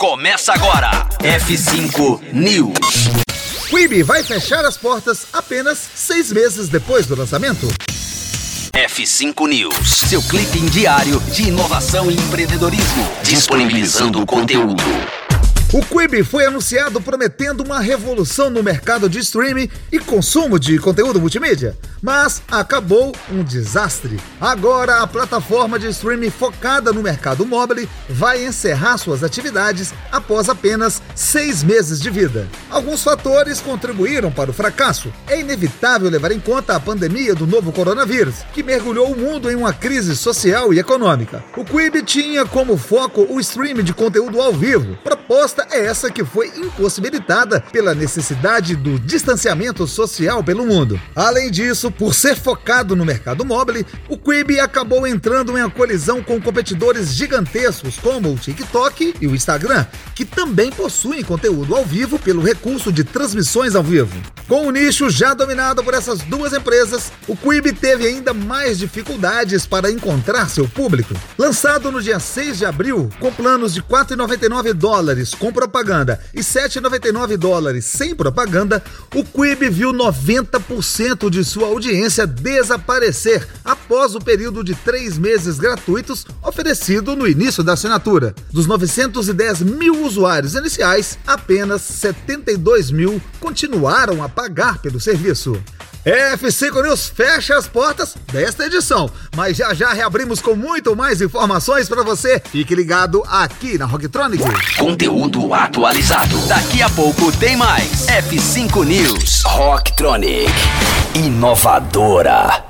Começa agora. F5 News. Quibi vai fechar as portas apenas seis meses depois do lançamento. F5 News, seu clipe diário de inovação e empreendedorismo, disponibilizando o conteúdo. O Quibi foi anunciado prometendo uma revolução no mercado de streaming e consumo de conteúdo multimídia, mas acabou um desastre. Agora, a plataforma de streaming focada no mercado mobile vai encerrar suas atividades após apenas seis meses de vida. Alguns fatores contribuíram para o fracasso. É inevitável levar em conta a pandemia do novo coronavírus, que mergulhou o mundo em uma crise social e econômica. O Quibi tinha como foco o streaming de conteúdo ao vivo, proposta é essa que foi impossibilitada pela necessidade do distanciamento social pelo mundo. Além disso, por ser focado no mercado mobile, o Quibi acabou entrando em colisão com competidores gigantescos como o TikTok e o Instagram, que também possuem conteúdo ao vivo pelo recurso de transmissões ao vivo. Com o nicho já dominado por essas duas empresas, o Quibi teve ainda mais dificuldades para encontrar seu público. Lançado no dia 6 de abril, com planos de 4,99 dólares com propaganda e 7,99 dólares sem propaganda, o Quibi viu 90% de sua audiência desaparecer após o período de três meses gratuitos oferecido no início da assinatura. Dos 910 mil usuários iniciais, apenas 72 mil continuaram a pagar pelo serviço. F5 News fecha as portas desta edição, mas já já reabrimos com muito mais informações para você. Fique ligado aqui na Rocktronic. Conteúdo atualizado. Daqui a pouco tem mais. F5 News. Rocktronic. Inovadora.